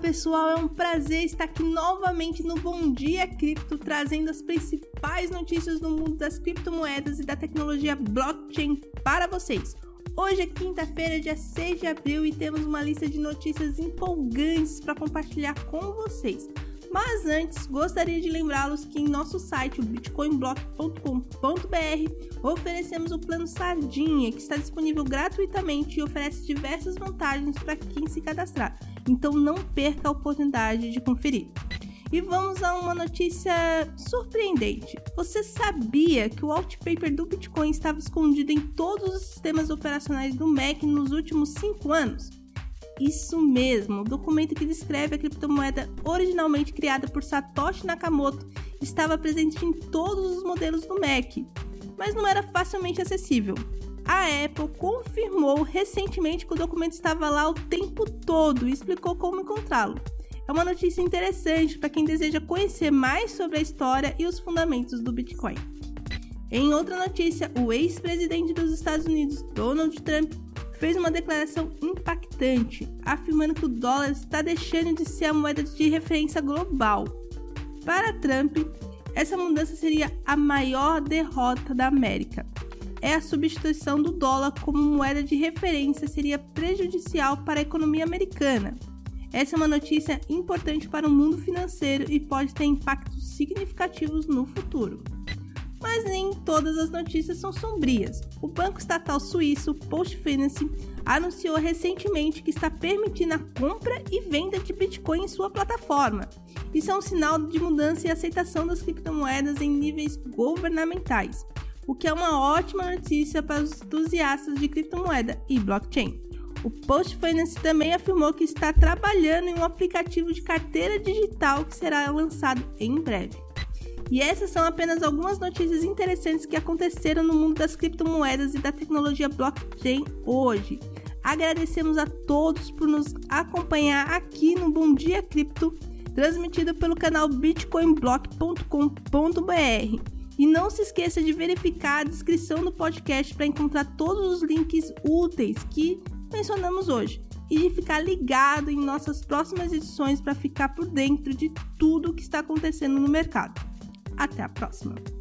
Pessoal, é um prazer estar aqui novamente no Bom Dia Cripto, trazendo as principais notícias do mundo das criptomoedas e da tecnologia blockchain para vocês. Hoje é quinta-feira, dia 6 de abril, e temos uma lista de notícias empolgantes para compartilhar com vocês. Mas antes, gostaria de lembrá-los que em nosso site, bitcoinblock.com.br, oferecemos o plano Sardinha, que está disponível gratuitamente e oferece diversas vantagens para quem se cadastrar. Então não perca a oportunidade de conferir. E vamos a uma notícia surpreendente. Você sabia que o paper do Bitcoin estava escondido em todos os sistemas operacionais do Mac nos últimos 5 anos? Isso mesmo, o documento que descreve a criptomoeda originalmente criada por Satoshi Nakamoto estava presente em todos os modelos do Mac, mas não era facilmente acessível. A Apple confirmou recentemente que o documento estava lá o tempo todo e explicou como encontrá-lo. É uma notícia interessante para quem deseja conhecer mais sobre a história e os fundamentos do Bitcoin. Em outra notícia, o ex-presidente dos Estados Unidos, Donald Trump, fez uma declaração impactante, afirmando que o dólar está deixando de ser a moeda de referência global. Para Trump, essa mudança seria a maior derrota da América. É a substituição do dólar como moeda de referência seria prejudicial para a economia americana. Essa é uma notícia importante para o mundo financeiro e pode ter impactos significativos no futuro. Mas nem todas as notícias são sombrias. O banco estatal suíço Post Finance anunciou recentemente que está permitindo a compra e venda de Bitcoin em sua plataforma. Isso é um sinal de mudança e aceitação das criptomoedas em níveis governamentais, o que é uma ótima notícia para os entusiastas de criptomoeda e blockchain. O Post Finance também afirmou que está trabalhando em um aplicativo de carteira digital que será lançado em breve. E essas são apenas algumas notícias interessantes que aconteceram no mundo das criptomoedas e da tecnologia blockchain hoje. Agradecemos a todos por nos acompanhar aqui no Bom Dia Cripto, transmitido pelo canal bitcoinblock.com.br. E não se esqueça de verificar a descrição do podcast para encontrar todos os links úteis que mencionamos hoje e de ficar ligado em nossas próximas edições para ficar por dentro de tudo o que está acontecendo no mercado. Até a próxima!